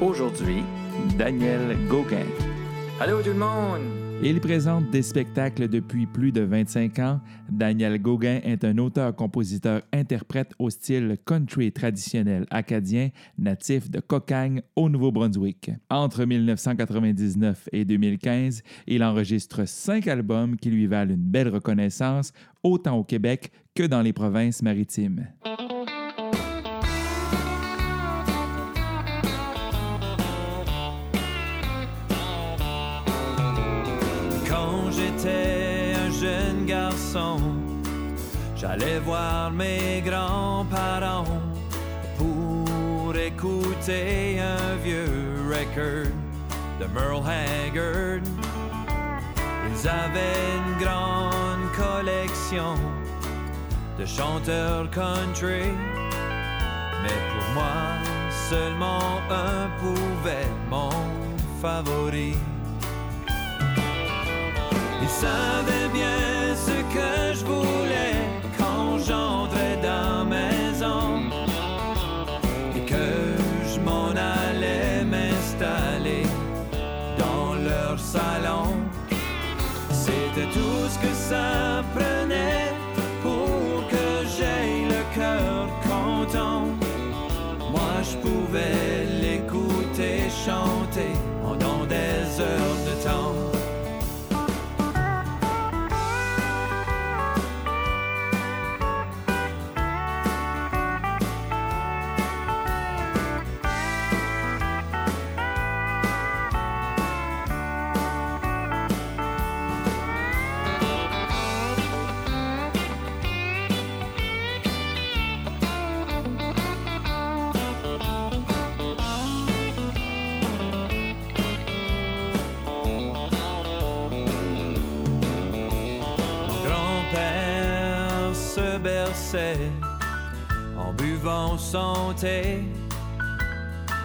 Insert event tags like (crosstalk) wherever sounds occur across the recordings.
Aujourd'hui, Daniel Gauguin. Allô tout le monde! Il présente des spectacles depuis plus de 25 ans. Daniel Gauguin est un auteur-compositeur-interprète au style country traditionnel acadien, natif de Cocagne au Nouveau-Brunswick. Entre 1999 et 2015, il enregistre cinq albums qui lui valent une belle reconnaissance, autant au Québec que dans les provinces maritimes. J'allais voir mes grands-parents pour écouter un vieux record de Merle Haggard. Ils avaient une grande collection de chanteurs country, mais pour moi, seulement un pouvait mon favori. Il savait bien que je voulais quand j'entrais dans maison et que je m'en allais m'installer dans leur salon. C'était tout ce que ça prenait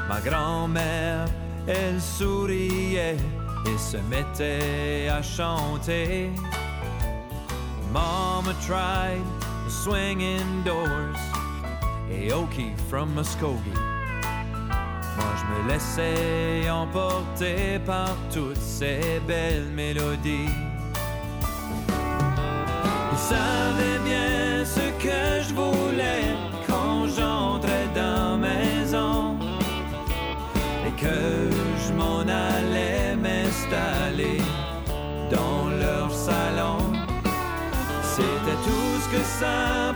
Ma grand-mère, elle souriait et se mettait à chanter. Mama tried swinging doors et Okie from Muskogee. Moi je me laissais emporter par toutes ces belles mélodies. Il savait bien ça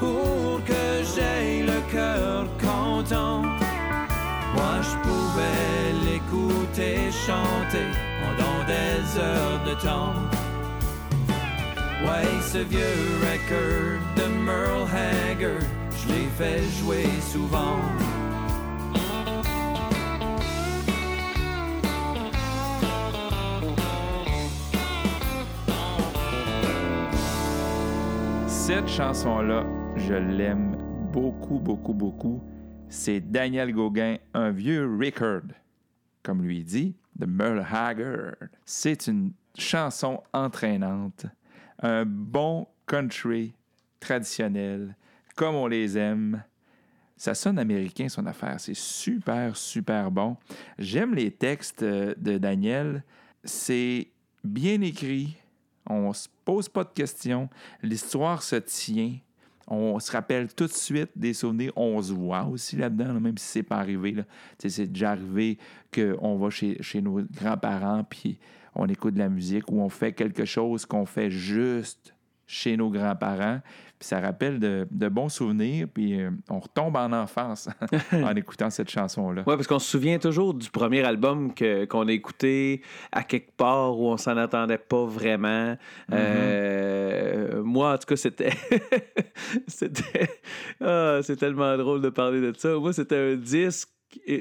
pour que j'aie le cœur content. Moi je pouvais l'écouter chanter pendant des heures de temps. Ouais, ce vieux record de Merle Haggard, je l'ai fait jouer souvent. Cette chanson-là, je l'aime beaucoup, beaucoup, beaucoup. C'est Daniel Gauguin, un vieux record, comme lui dit, de Merle Haggard. C'est une chanson entraînante, un bon country traditionnel, comme on les aime. Ça sonne américain, son affaire. C'est super, super bon. J'aime les textes euh, de Daniel. C'est bien écrit. On se pose pas de questions. L'histoire se tient. On se rappelle tout de suite des souvenirs. On se voit aussi là-dedans, là, même si c'est pas arrivé. C'est déjà arrivé qu'on va chez, chez nos grands-parents puis on écoute de la musique ou on fait quelque chose qu'on fait juste chez nos grands-parents. Puis ça rappelle de, de bons souvenirs, puis euh, on retombe en enfance (laughs) en écoutant cette chanson-là. Ouais, parce qu'on se souvient toujours du premier album que, qu'on a écouté à quelque part où on s'en attendait pas vraiment. Euh, moi, en tout cas, c'était. (laughs) c'était. Ah, c'est tellement drôle de parler de ça. Moi, c'était un disque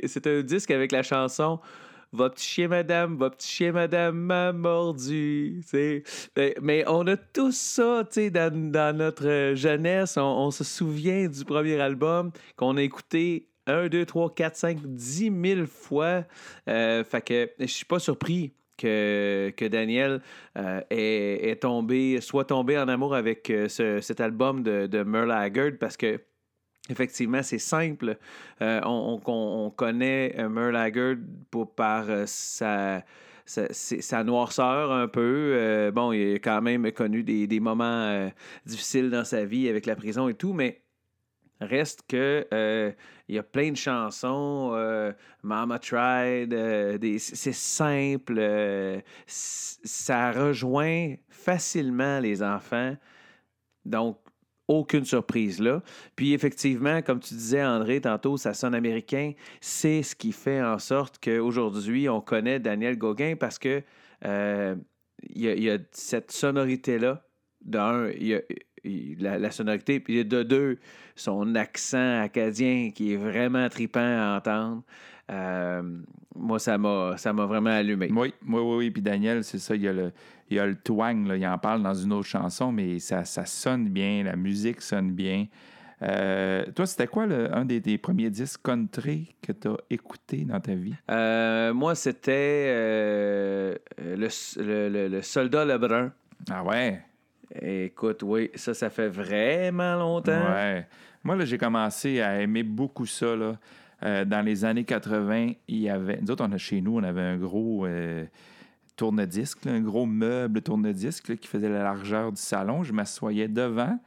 c'est un disque avec la chanson Va petit chien, madame, va petit chien, madame m'a mordu. Mais, mais, on a tout ça dans, dans notre jeunesse. On, se souvient du premier album qu'on a écouté 1, 2, 3, 4, 5, 10 000 fois. Euh, fait que je suis pas surpris que, que Daniel euh, est, tombé, soit tombé en amour avec euh, cet album de, de Merle Haggard parce que Effectivement, c'est simple. Euh, on, connaît Merle Haggard pour, par sa, sa, noirceur un peu. bon, il a quand même connu des, moments difficiles dans sa vie avec la prison et tout, mais reste que il y a plein de chansons. Euh, Mama Tried, euh, c'est simple. Euh, ça rejoint facilement les enfants. Donc, aucune surprise là. Puis effectivement, comme tu disais, André, tantôt, ça sonne américain. C'est ce qui fait en sorte qu'aujourd'hui, on connaît Daniel Gauguin parce que il y, a cette sonorité-là. D'un, il la, sonorité, puis de deux, son accent acadien qui est vraiment tripant à entendre. Euh, moi, ça m'a, ça m'a vraiment allumé. Oui, oui, oui, Puis Daniel, c'est ça, il y a le, il y a le twang, il en parle dans une autre chanson, mais ça, ça sonne bien, la musique sonne bien. Euh, toi, c'était quoi un des, premiers disques country que tu as écouté dans ta vie? Euh, moi, c'était le, le, le, Soldat Lebrun. Ah ouais? Écoute, oui, ça, ça fait vraiment longtemps. Ouais. Moi, là, j'ai commencé à aimer beaucoup ça. Là. Euh, dans les années 80, il y avait. Nous autres, on a, chez nous, on avait un gros tourne-disque, un gros meuble tourne-disque qui faisait la largeur du salon. Je m'assoyais devant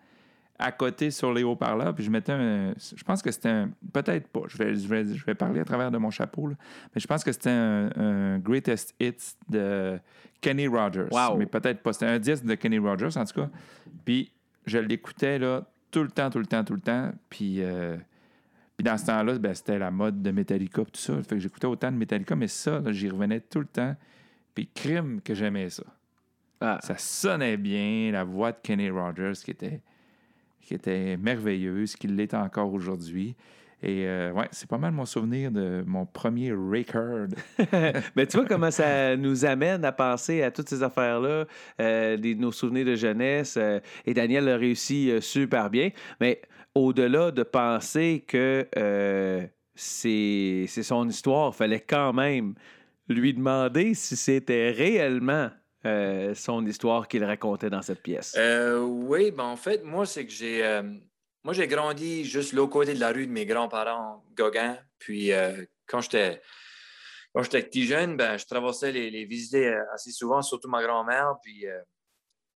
à côté sur les haut-parleurs, puis je mettais un. Je pense que c'était un. Peut-être pas, je vais, je, vais, parler à travers de mon chapeau, là, mais je pense que c'était un, Greatest Hits de Kenny Rogers. Mais peut-être pas. C'était un disque de Kenny Rogers, en tout cas. Puis je l'écoutais là, tout le temps, tout le temps, tout le temps. Puis, euh, puis dans ce temps-là, ben, c'était la mode de Metallica, tout ça. Fait que j'écoutais autant de Metallica, mais ça, j'y revenais tout le temps. Puis crime que j'aimais ça. Ah. Ça sonnait bien, la voix de Kenny Rogers qui était qui était merveilleuse, qui l'est encore aujourd'hui. Et euh, ouais, c'est pas mal mon souvenir de mon premier record. (laughs) Mais tu vois comment ça nous amène à penser à toutes ces affaires-là, euh, nos souvenirs de jeunesse. Euh, et Daniel a réussi super bien. Mais au-delà de penser que c'est son histoire, il fallait quand même lui demander si c'était réellement euh, son histoire qu'il racontait dans cette pièce. Euh, oui, ben en fait, moi, c'est que j'ai euh, moi j'ai grandi juste l'autre côté de la rue de mes grands-parents, Gauguin. Puis quand j'étais quand j'étais petit jeune, ben, je traversais les, les, visiter assez souvent, surtout ma grand-mère. Puis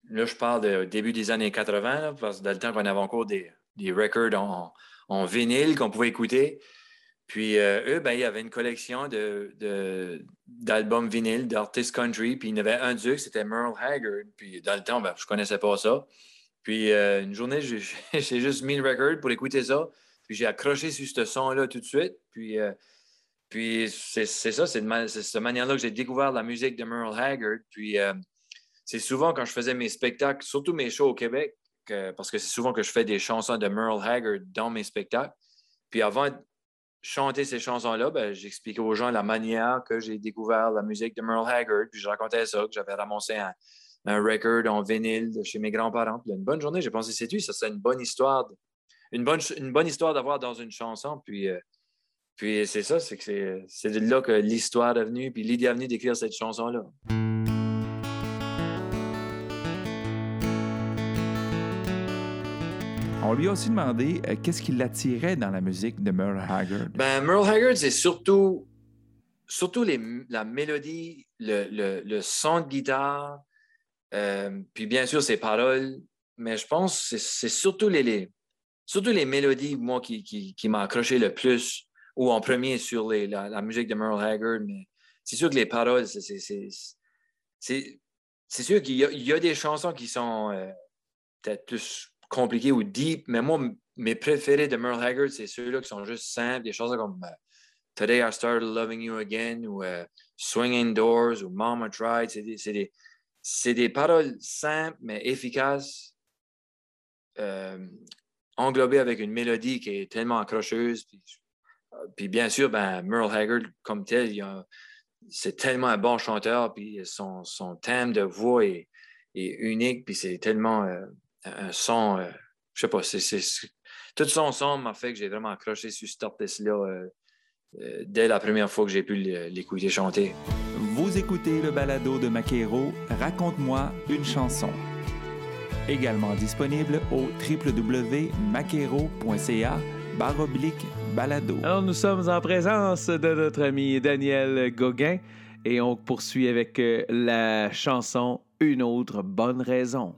là, je parle du début des années 80, parce que dans le temps qu'on avait encore des, des records en, en vinyle qu'on pouvait écouter. Puis euh, eux, ben, il y avait une collection d'albums de, vinyles d'artistes country. Puis il y en avait un d'eux, c'était Merle Haggard. Puis dans le temps, ben, je ne connaissais pas ça. Puis euh, une journée, (laughs) j'ai juste mis le record pour écouter ça. Puis j'ai accroché sur ce son-là tout de suite. Puis, euh, puis c'est ça, c'est de, cette manière-là que j'ai découvert la musique de Merle Haggard. Puis c'est souvent quand je faisais mes spectacles, surtout mes shows au Québec, parce que c'est souvent que je fais des chansons de Merle Haggard dans mes spectacles. Puis avant chanter ces chansons-là, ben, j'expliquais aux gens la manière que j'ai découvert la musique de Merle Haggard, puis je racontais ça, que j'avais ramassé un, record en vinyle chez mes grands-parents. Puis une bonne journée, j'ai pensé, c'est tu, ça c'est une bonne histoire, une bonne, une bonne histoire d'avoir dans une chanson. Puis, euh, puis c'est ça, c'est que c'est de là que l'histoire est venue, puis l'idée est venue d'écrire cette chanson-là. On lui a aussi demandé euh, qu'est-ce qui l'attirait dans la musique de Merle Haggard? Ben, Merle Haggard, c'est surtout, surtout la mélodie, le, son de guitare, euh, puis bien sûr ses paroles, mais je pense que c'est surtout les, surtout les mélodies, moi, qui, qui, m'ont accroché le plus, ou en premier sur la, musique de Merle Haggard, mais c'est sûr que les paroles, c'est sûr qu'il y, y, a des chansons qui sont euh, peut-être plus compliqué ou deep, mais moi, mes préférés de Merle Haggard, c'est ceux-là qui sont juste simples, des choses comme euh, Today I Started Loving You Again ou euh, Swinging Doors ou Mama Tried. C'est des, paroles simples mais efficaces, euh, englobées avec une mélodie qui est tellement accrocheuse. Puis bien sûr, ben, Merle Haggard, comme tel, il a- c'est tellement un bon chanteur, puis son, son thème de voix est, unique, puis c'est tellement euh, son, euh, je sais pas, c'est, c'est- c'est- tout son son m'a fait que j'ai vraiment accroché sur cet artiste-là euh, euh, dès la première fois que j'ai pu l'écouter chanter. Vous écoutez le balado de Maquero, Raconte-moi une chanson. Également disponible au www.maquero.ca baroblique balado. Alors, nous sommes en présence de notre ami Daniel Gauguin et on poursuit avec la chanson Une autre bonne raison.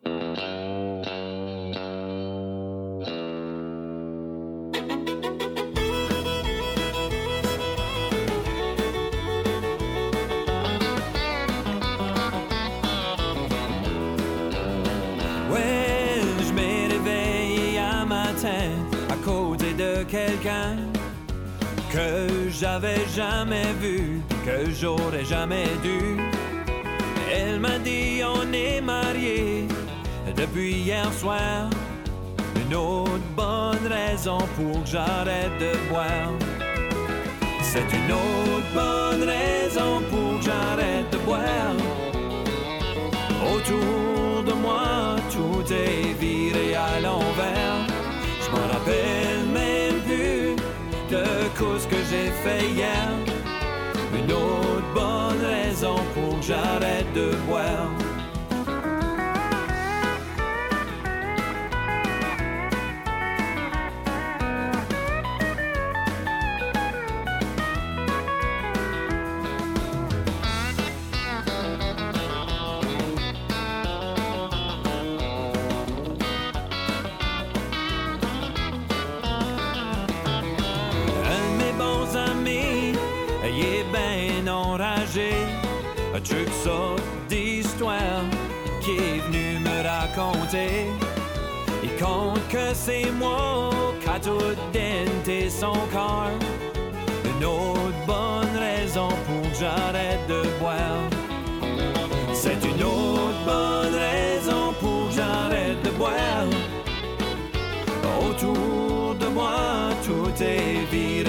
De quelqu'un que j'avais jamais vu, que j'aurais jamais dû. Elle m'a dit on est mariés depuis hier soir. Une autre bonne raison pour que j'arrête de boire. C'est une autre bonne raison pour que j'arrête de boire. Autour de moi, tout est viré à l'envers. Je m'en rappelle même plus de cause que j'ai fait hier. Une autre bonne raison pour que j'arrête de boire. Truc ça d'histoire qui est venu me raconter. Il compte que c'est moi qui a tout denté son corps. Une autre bonne raison pour que j'arrête de boire. C'est une autre bonne raison pour que j'arrête de boire. Autour de moi, tout est viré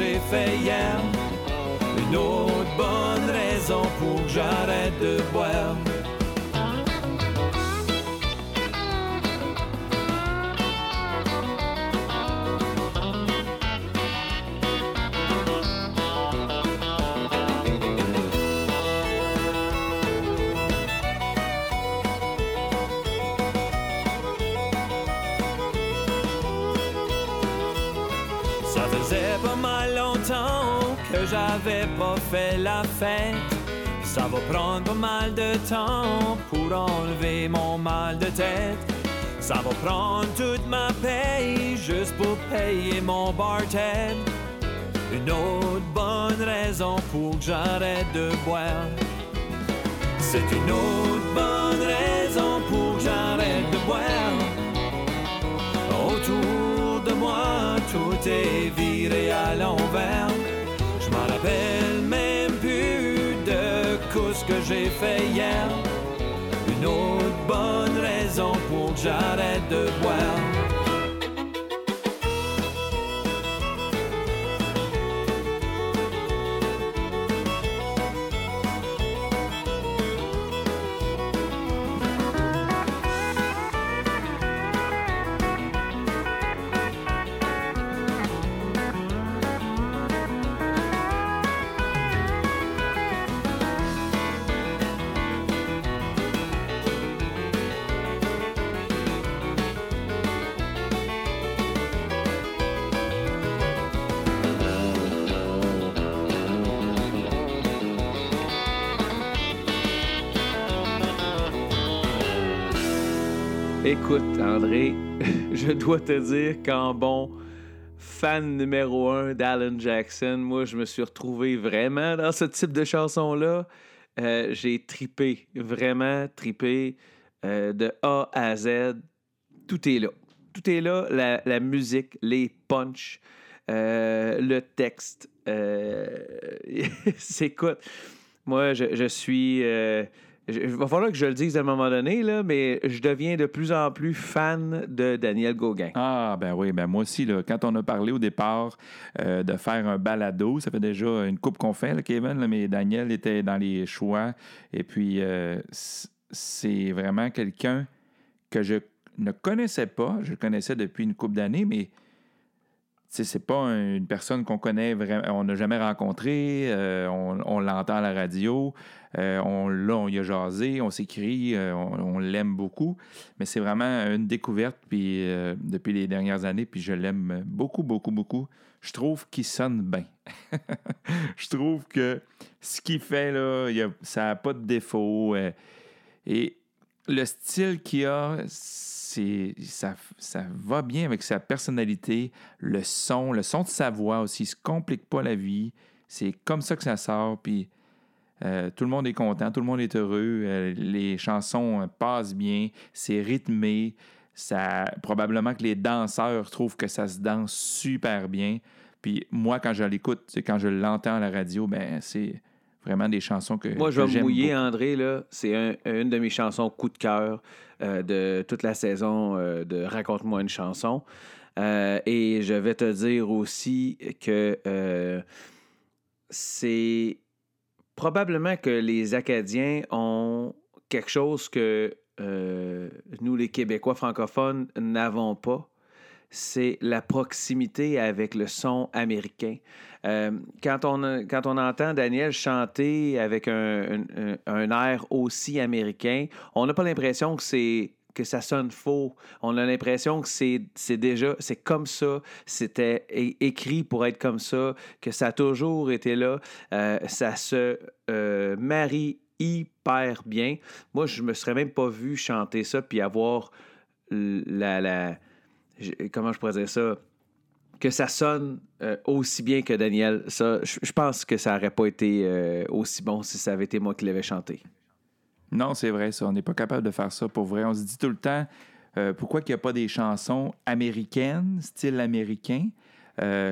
j'ai fait hier. Une autre bonne raison pour que j'arrête de boire. Ça faisait pas mal que j'avais pas fait la fête. Ça va prendre pas mal de temps pour enlever mon mal de tête. Ça va prendre toute ma paye juste pour payer mon bartend. Une autre bonne raison pour que j'arrête de boire. C'est une autre bonne raison tout est viré à l'envers. Je m'en rappelle même plus de ce que j'ai fait hier. Une autre bonne raison pour que j'arrête de boire. Écoute, André, (laughs) je dois te dire qu'en bon fan numéro un d'Alan Jackson, moi, je me suis retrouvé vraiment dans ce type de chanson-là. Euh, J'ai tripé, vraiment tripé euh, de A à Z. Tout est là. Tout est là. La, musique, les punchs, euh, le texte. (laughs) C'est écoute, moi, je suis. Il va falloir que je le dise à un moment donné, là, mais je deviens de plus en plus fan de Daniel Gauguin. Ah, ben oui, ben moi aussi, là, quand on a parlé au départ euh, de faire un balado, ça fait déjà une coupe qu'on fait, Kevin, mais Daniel était dans les choix. Et puis, euh, c'est vraiment quelqu'un que je ne connaissais pas. Je le connaissais depuis une couple d'années, mais c'est pas un- une personne qu'on connaît vraiment, on n'a jamais rencontré, euh, on, l'entend à la radio, euh, on, là, on y a jasé, on s'écrit, euh, on, l'aime beaucoup, mais c'est vraiment une découverte puis, depuis les dernières années, puis je l'aime beaucoup, beaucoup, beaucoup. Je trouve qu'il sonne bien. (laughs) je trouve que ce qu'il fait, là, y a- ça n'a pas de défaut. et le style qu'il a, ça, ça va bien avec sa personnalité, le son, le son de sa voix aussi, il se complique pas la vie. C'est comme ça que ça sort, puis euh, tout le monde est content, tout le monde est heureux, euh, les chansons euh, passent bien, c'est rythmé, ça, probablement que les danseurs trouvent que ça se danse super bien. Puis moi, quand je l'écoute, quand je l'entends à la radio, ben c'est vraiment des chansons que Moi, je vais me mouiller, beaucoup. André. Là. C'est un- une de mes chansons coup de cœur euh, de toute la saison euh, de Raconte-moi une chanson. Euh, et je vais te dire aussi que c'est probablement que les Acadiens ont quelque chose que nous, les Québécois francophones, n'avons pas. C'est la proximité avec le son américain. Euh, quand, on, quand on entend Daniel chanter avec un, un- air aussi américain, on n'a pas l'impression que c'est que ça sonne faux. On a l'impression que c'est déjà, c'est comme ça, c'était écrit pour être comme ça, que ça a toujours été là. Euh, ça se euh, marie hyper bien. Moi, je me serais même pas vu chanter ça puis avoir la, la comment je pourrais dire ça, que ça sonne euh, aussi bien que Daniel. Ça, je pense que ça n'aurait pas été euh, aussi bon si ça avait été moi qui l'avais chanté. Non, c'est vrai, ça. On n'est pas capable de faire ça pour vrai. On se dit tout le temps euh, pourquoi il n'y a pas des chansons américaines, style américain,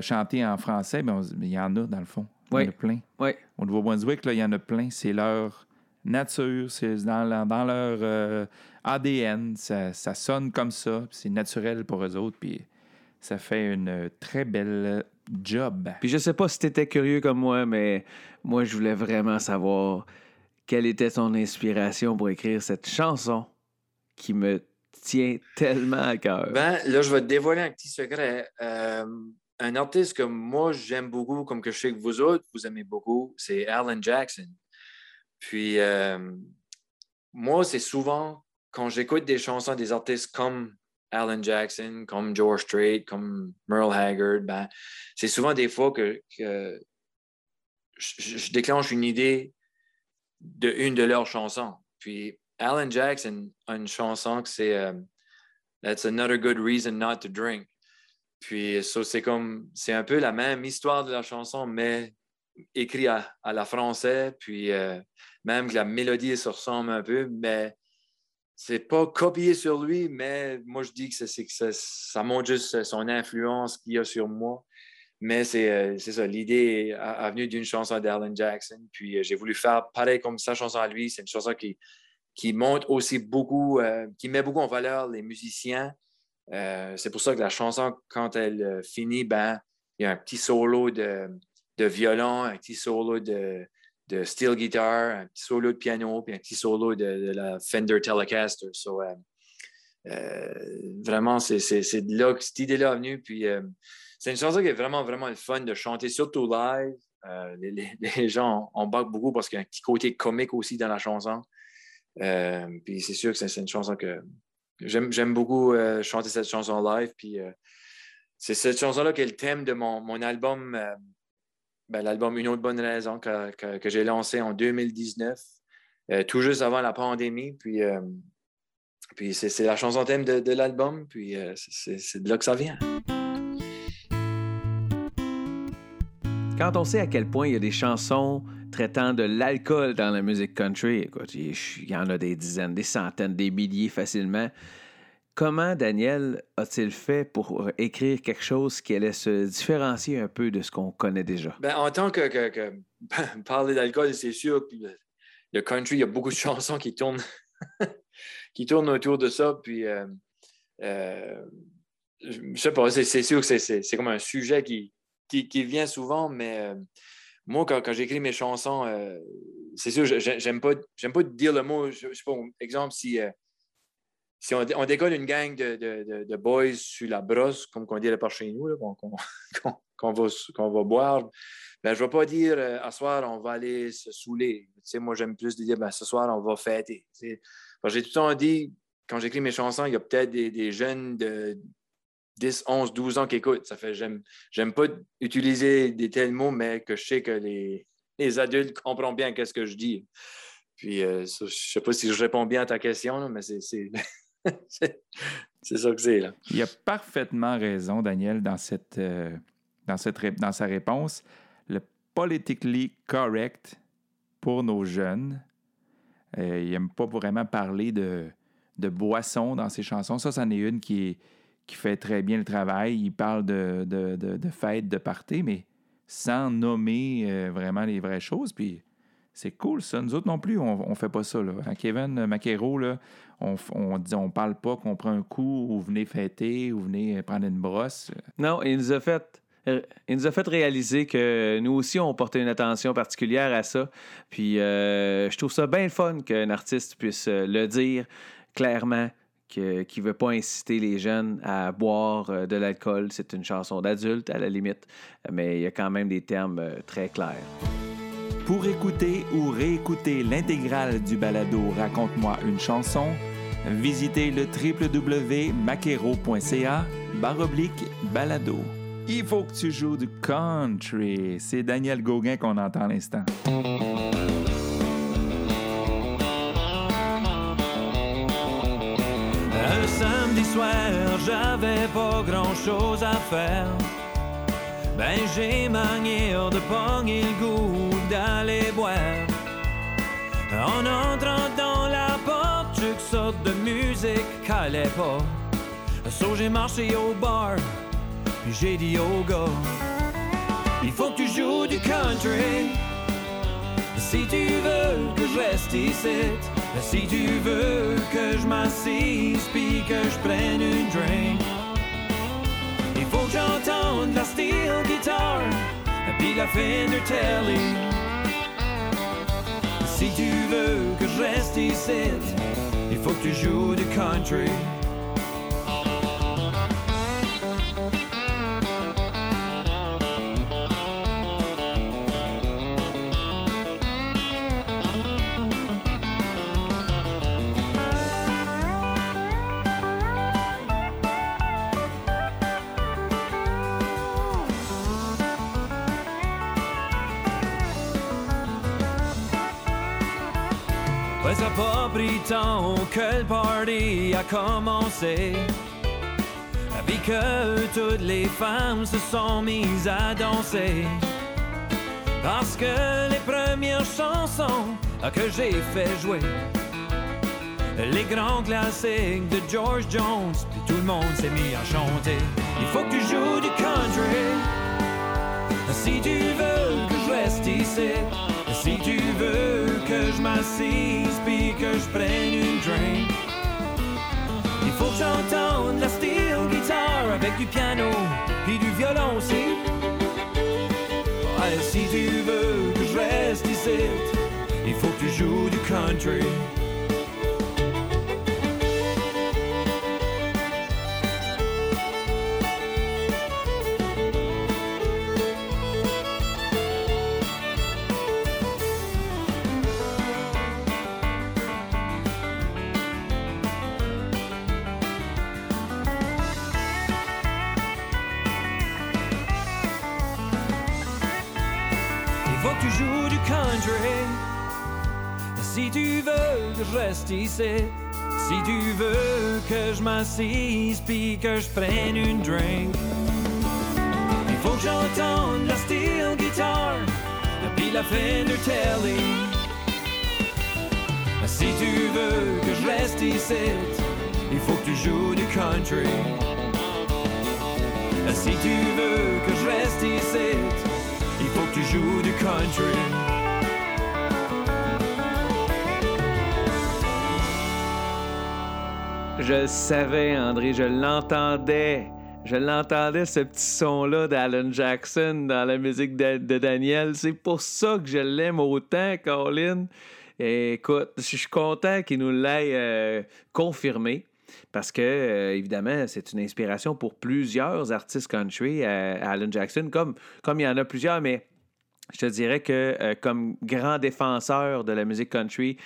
chantées en français? Ben, se- il y en a, dans le fond. Il y en a plein. Oui. Au Nouveau-Brunswick, il y en a plein. C'est leur nature, c'est dans, leur- dans leur ADN. Ça, ça sonne comme ça. C'est naturel pour eux autres. Puis ça fait une très belle job. Puis je sais pas si tu étais curieux comme moi, mais moi, je voulais vraiment savoir quelle était ton inspiration pour écrire cette chanson qui me tient tellement à cœur. Ben, là, je vais te dévoiler un petit secret. Euh, un artiste que moi, j'aime beaucoup, comme que je sais que vous autres, vous aimez beaucoup, c'est Alan Jackson. Puis, euh, moi, c'est souvent, quand j'écoute des chansons des artistes comme Alan Jackson, comme George Strait, comme Merle Haggard, ben, c'est souvent des fois que, je, déclenche une idée de une de leurs chansons. Puis, Alan Jackson a une chanson que c'est euh, That's another good reason not to drink. Puis, ça, c'est comme, c'est un peu la même histoire de la chanson, mais écrit à, la français. Puis, euh, même que la mélodie se ressemble un peu, mais c'est pas copié sur lui, mais moi, je dis que, ça, montre juste son influence qu'il a sur moi. Mais c'est, euh, ça, l'idée a, a venu d'une chanson d'Alan Jackson. Puis, euh, j'ai voulu faire pareil comme sa chanson à lui. C'est une chanson qui, qui montre aussi beaucoup, euh, qui met beaucoup en valeur les musiciens. Euh, c'est pour ça que la chanson, quand elle euh, finit, ben, il y a un petit solo de, de violon, un petit solo de, de steel guitar, un petit solo de piano, puis un petit solo de, la Fender Telecaster. Euh, euh, vraiment, c'est, de là que cette idée-là est venue. Puis, euh, c'est une chanson qui est vraiment, vraiment le fun de chanter, surtout live. (laughs) Les, gens embarquent beaucoup parce qu'il y a un petit côté comique aussi dans la chanson. Puis c'est sûr que c'est une chanson que j'aime beaucoup chanter cette chanson live. Puis c'est cette chanson-là qui est le thème de mon, album, ben, l'album Une autre bonne raison que, que- j'ai lancé en 2019, euh, tout juste avant la pandémie. Puis, euh, puis c'est la chanson thème de, de l'album. Puis euh, c'est- de là que ça vient. Quand on sait à quel point il y a des chansons traitant de l'alcool dans la musique country, écoute, il y en a des dizaines, des centaines, des milliers facilement. Comment Daniel a-t-il fait pour écrire quelque chose qui allait se différencier un peu de ce qu'on connaît déjà? Ben, en tant que, (laughs) parler d'alcool, c'est sûr que le country, il y a beaucoup de (laughs) chansons (laughs) qui tournent, autour de ça. Puis, euh, euh, je sais pas, c'est sûr que c'est comme un sujet qui, vient souvent, mais euh, moi, quand, quand j'écris mes chansons, c'est sûr, j'aime pas, pas dire le mot. Je, sais pas, exemple, si, si on, on, une gang de, de, de, boys sur la brosse, comme on dit par chez nous, (laughs) qu'on va, boire, ben, je ne vais pas dire euh, à soir, on va aller se saouler. Moi, j'aime plus dire ben, ce soir, on va fêter. J'ai tout le temps dit, quand j'écris mes chansons, il y a peut-être des, jeunes de 10, 11, 12 ans qui écoutent. Ça fait j'aime, pas utiliser des tels mots, mais que je sais que les, adultes comprennent bien qu'est-ce que je dis. Puis, euh, je ne sais pas si je réponds bien à ta question, mais c'est, (laughs) (laughs) c'est, ça que c'est. Là. Il a parfaitement raison, Daniel, dans, cette, euh, dans, cette, dans sa réponse le politically correct pour nos jeunes. Euh, il n'aime pas vraiment parler de, de boissons dans ses chansons. Ça, c'en est une qui, qui fait très bien le travail. Il parle de, de, de, fêtes, de parties, mais sans nommer euh, vraiment les vraies choses. Puis c'est cool, ça. Nous autres non plus, on ne fait pas ça. Là. Kevin Maquero, là, on ne on parle pas qu'on prend un coup ou venez fêter ou venez prendre une brosse. Non, il nous a fait euh, il nous a fait réaliser que nous aussi, on portait une attention particulière à ça. Puis euh, je trouve ça bien fun qu'un artiste puisse euh, le dire clairement qu'il ne veut pas inciter les jeunes à boire de l'alcool. C'est une chanson d'adulte, à la limite, mais il y a quand même des termes très clairs. Pour écouter ou réécouter l'intégrale du balado Raconte-moi une chanson, visitez le www.maquero.ca baroblique balado. Il faut que tu joues du country. C'est Daniel Gauguin qu'on entend à l'instant. Un samedi soir, j'avais pas grand chose à faire. Ben j'ai manière de pogner le goût d'aller boire. En entrant dans la porte, je sorte de musique qu'allait pas. So j'ai marché au bar j'ai dit au gars, il faut que tu joues du country. Si tu veux que je reste ici, si tu veux que je m'assise puis que je prenne une drink, il faut que j'entende la steel guitar puis la Fender Telly. Si tu veux que je reste ici, il faut que tu joues du country. Temps que le party a commencé? Puis que toutes les femmes se sont mises à danser. Parce que les premières chansons que j'ai fait jouer, les grands classiques de George Jones, tout le monde s'est mis à chanter. Il faut que tu joues du country. Si tu veux que je reste ici, si tu veux que je m'assise puis que je prenne une drink, il faut que j'entende la steel guitar avec du piano et du violon aussi. si tu veux que je reste ici, il faut que tu joues du country. Si tu veux que je m'assise puis que je prenne une drink, il faut que j'entende la steel guitar puis la Fender Telly. Si tu veux que je reste ici, il faut que tu joues du country. Si tu veux que je reste ici, il faut que tu joues du country. Je le savais, André, je l'entendais. Je l'entendais, ce petit son-là d'Alan Jackson dans la musique de, Daniel. C'est pour ça que je l'aime autant, Colin. écoute, je suis content qu'il nous l'ait euh, confirmé. Parce que, euh, évidemment, c'est une inspiration pour plusieurs artistes country, euh, Alan Jackson, comme, comme il y en a plusieurs, mais je te dirais que comme grand défenseur de la musique country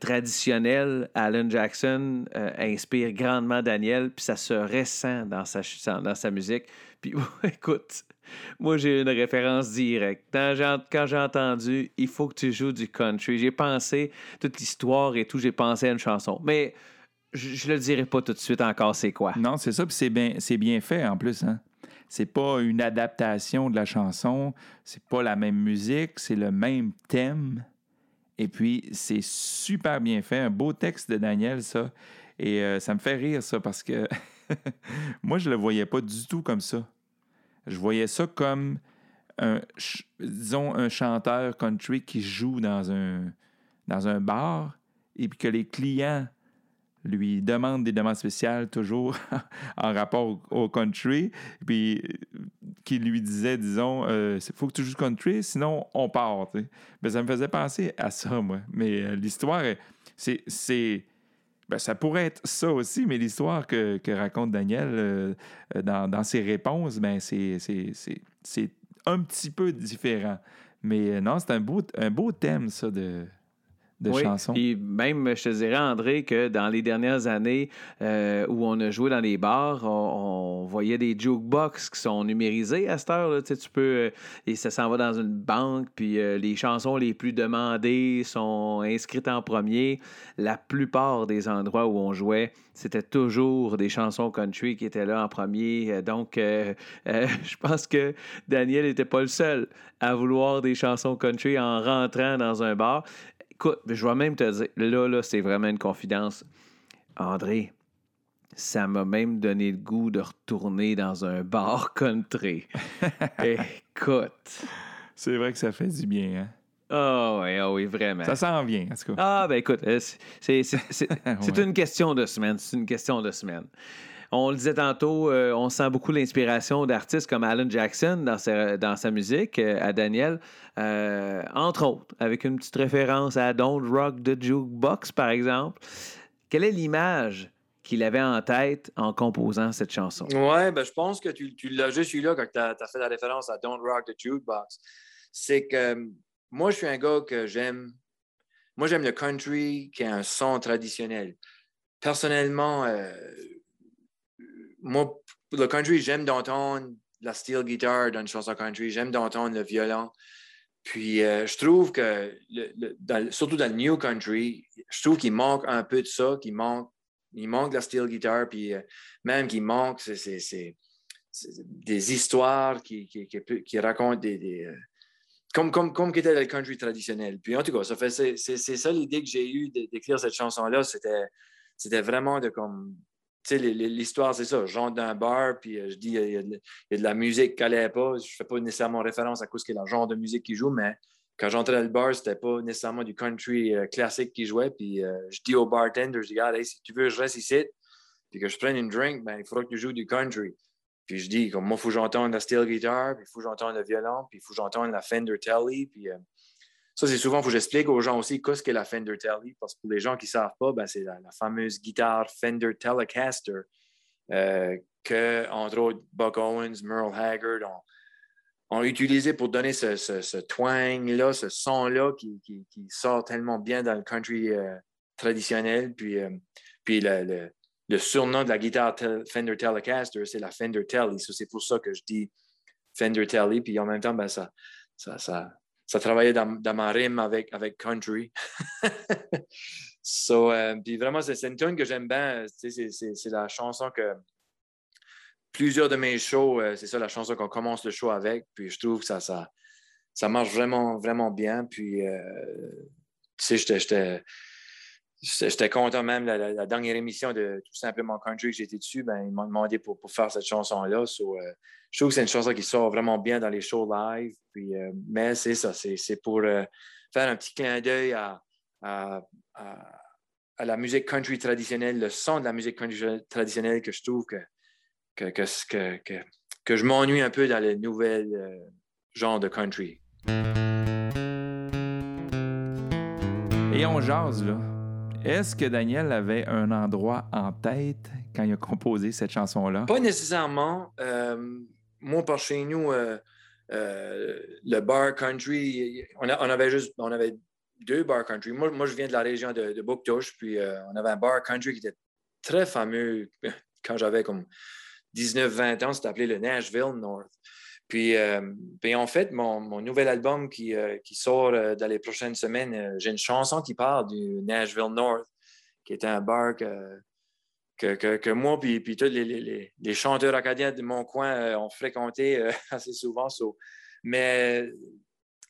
traditionnelle, Alan Jackson inspire grandement Daniel, puis ça se ressent dans sa, dans sa musique. Puis (laughs) écoute, moi j'ai une référence directe. Quand j'ai entendu Il faut que tu joues du country, j'ai pensé, toute l'histoire et tout, j'ai pensé à une chanson. Mais je, ne le dirai pas tout de suite encore c'est quoi. Non, c'est ça, puis c'est bien, bien fait en plus. Hein? C'est pas une adaptation de la chanson, c'est pas la même musique, c'est le même thème. Et puis, c'est super bien fait. Un beau texte de Daniel, ça. Et euh, ça me fait rire, ça, parce que (laughs) moi, je le voyais pas du tout comme ça. Je voyais ça comme un, disons, un chanteur country qui joue dans un, dans un bar et puis que les clients lui demande des demandes spéciales toujours (laughs) en rapport au, country, puis qui lui disait, disons, il euh, faut que tu joues country, sinon on part. Mais ça me faisait penser à ça, moi. Mais euh, l'histoire, c'est. Ben, ça pourrait être ça aussi, mais l'histoire que, raconte Daniel euh, dans, ses réponses, ben, c'est un petit peu différent. Mais non, c'est un beau, un beau thème, ça, de, oui, Puis même, je te dirais, André, que dans les dernières années euh, où on a joué dans les bars, on, voyait des jukebox qui sont numérisés à cette heure. Tu, sais, tu peux. Euh, et ça s'en va dans une banque, puis euh, les chansons les plus demandées sont inscrites en premier. La plupart des endroits où on jouait, c'était toujours des chansons country qui étaient là en premier. Donc, (laughs) je pense que Daniel n'était pas le seul à vouloir des chansons country en rentrant dans un bar. Écoute, je vais même te dire, là, là, c'est vraiment une confidence. André, ça m'a même donné le goût de retourner dans un bar country. (laughs) écoute. C'est vrai que ça fait du bien, hein? Ah oh, oui, oh oui, vraiment. Ça s'en vient, en tout cas. Ah, ben écoute, euh, c'est (laughs) une question de semaine. C'est une question de semaine. On le disait tantôt, euh, on sent beaucoup l'inspiration d'artistes comme Alan Jackson dans sa, musique, euh, à Daniel, euh, entre autres, avec une petite référence à Don't Rock the Jukebox, par exemple. Quelle est l'image qu'il avait en tête en composant cette chanson? Ouais, ben, je pense que tu, l'as juste eu là quand tu as, fait la référence à Don't Rock the Jukebox. C'est que moi, je suis un gars que j'aime. Moi, j'aime le country qui a un son traditionnel. Personnellement, moi, le country, j'aime d'entendre la steel guitar dans une chanson country, j'aime d'entendre le violon. Puis euh, je trouve que, surtout dans le new country, je trouve qu'il manque un peu de ça, qu'il manque, il manque la steel guitar, puis euh, même qu'il manque des histoires qui, qui, qui, racontent des. Euh, comme, comme, comme était le country traditionnel. Puis en tout cas, ça fait, c'est, ça l'idée que j'ai eue d'écrire cette chanson-là. C'était, c'était vraiment de comme tu sais, l'histoire, c'est ça. Je rentre dans un bar, puis euh, je dis, il y, a de, la musique qui n'allait pas. Je ne fais pas nécessairement référence à cause qu'il y a le genre de musique qui joue, mais quand j'entrais dans le bar, c'était pas nécessairement du country euh, classique qui jouait. Puis euh, je dis au bartender, je dis, regarde, si tu veux, je reste ici, puis que je prenne une drink, ben, il faudra que tu joues du country. Puis je dis, comme moi, il faut que j'entende la steel guitar, puis il faut que j'entende le violon, puis il faut que j'entende la Fender Telly, puis ça, c'est souvent, faut que j'explique aux gens aussi qu'est-ce qu'est la Fender Telly, parce que pour les gens qui ne savent pas, ben, c'est la, fameuse guitare Fender Telecaster euh, que, entre autres, Buck Owens, Merle Haggard ont, utilisé pour donner ce, twang-là, ce son-là qui, sort tellement bien dans le country euh, traditionnel. Puis, euh, puis le, surnom de la guitare Fender Telecaster, c'est la Fender Telly. c'est pour ça que je dis Fender Telly. Puis en même temps, ben, ça, ça, ça travaillait dans, ma rime avec, avec country. (laughs) so, euh, puis vraiment, c'est une tune que j'aime bien. C'est la chanson que plusieurs de mes shows, euh, c'est ça la chanson qu'on commence le show avec. Puis je trouve que ça, ça, ça marche vraiment, vraiment bien. Puis, euh, J'étais content même, la, dernière émission de Tout simplement Country que j'étais dessus, ben, ils m'ont demandé pour, faire cette chanson-là. Euh, je trouve que c'est une chanson qui sort vraiment bien dans les shows live. Euh, mais c'est ça, c'est pour euh, faire un petit clin d'œil à, la musique country traditionnelle, le son de la musique country traditionnelle que je trouve que, que, que, je m'ennuie un peu dans les nouvelles euh, genres de country. Et on jase, là. Est-ce que Daniel avait un endroit en tête quand il a composé cette chanson-là? Pas nécessairement. Euh, moi, par chez nous, euh, le bar country, on, avait juste on avait deux bars country. Moi, moi je viens de la région de, de Bouctouche, puis on avait un bar country qui était très fameux (laughs) quand j'avais comme 19-20 ans, c'était appelé le Nashville North. Puis, euh, en fait, mon, nouvel album qui, euh, sort euh, dans les prochaines semaines, j'ai une chanson qui parle du Nashville North, qui était un bar que, que, moi puis, puis tous les, chanteurs acadiens de mon coin ont fréquenté (laughs) assez souvent. Mais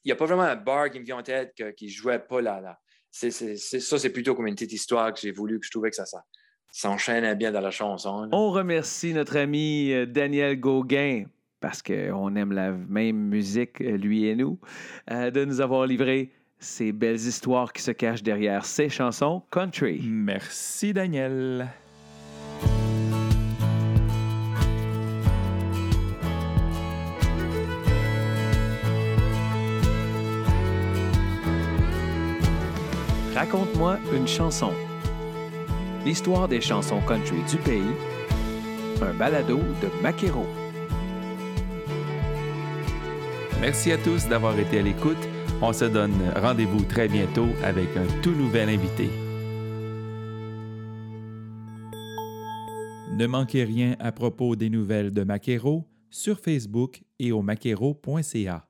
il n'y a pas vraiment un bar qui me vient en tête qui ne jouait pas là. là. ça, c'est plutôt comme une petite histoire que j'ai voulu, que je trouvais que ça, ça, s'enchaîne bien dans la chanson. On remercie notre ami Daniel Gauguin parce qu'on aime la même musique, euh, lui et nous, euh, de nous avoir livré ces belles histoires qui se cachent derrière ces chansons country. Merci, Daniel. Raconte-moi une chanson l'histoire des chansons country du pays, un balado de Maquero. Merci à tous d'avoir été à l'écoute. On se donne rendez-vous très bientôt avec un tout nouvel invité. Ne manquez rien à propos des nouvelles de Maquero sur Facebook et au maquero.ca.